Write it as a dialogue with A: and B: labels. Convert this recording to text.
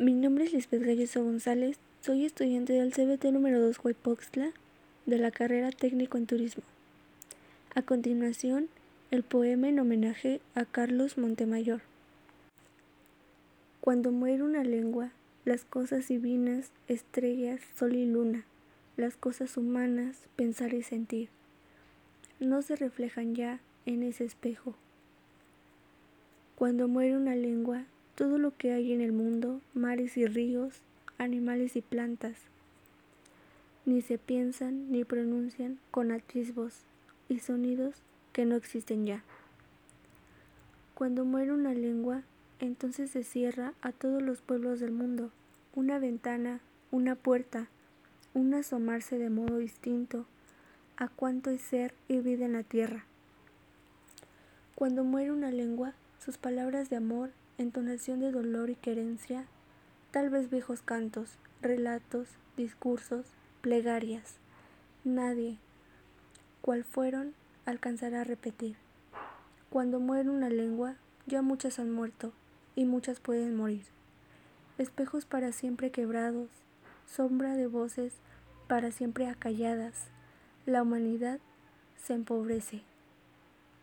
A: Mi nombre es Lisbeth Galloso González, soy estudiante del CBT número 2 Huaypoxtla de la carrera técnico en turismo. A continuación, el poema en homenaje a Carlos Montemayor. Cuando muere una lengua, las cosas divinas, estrellas, sol y luna, las cosas humanas, pensar y sentir, no se reflejan ya en ese espejo. Cuando muere una lengua, todo lo que hay en el mundo, mares y ríos, animales y plantas, ni se piensan ni pronuncian con atisbos y sonidos que no existen ya. Cuando muere una lengua, entonces se cierra a todos los pueblos del mundo, una ventana, una puerta, un asomarse de modo distinto a cuanto es ser y vida en la tierra. Cuando muere una lengua, sus palabras de amor entonación de dolor y querencia, tal vez viejos cantos, relatos, discursos, plegarias. Nadie, cual fueron, alcanzará a repetir. Cuando muere una lengua, ya muchas han muerto y muchas pueden morir. Espejos para siempre quebrados, sombra de voces para siempre acalladas. La humanidad se empobrece.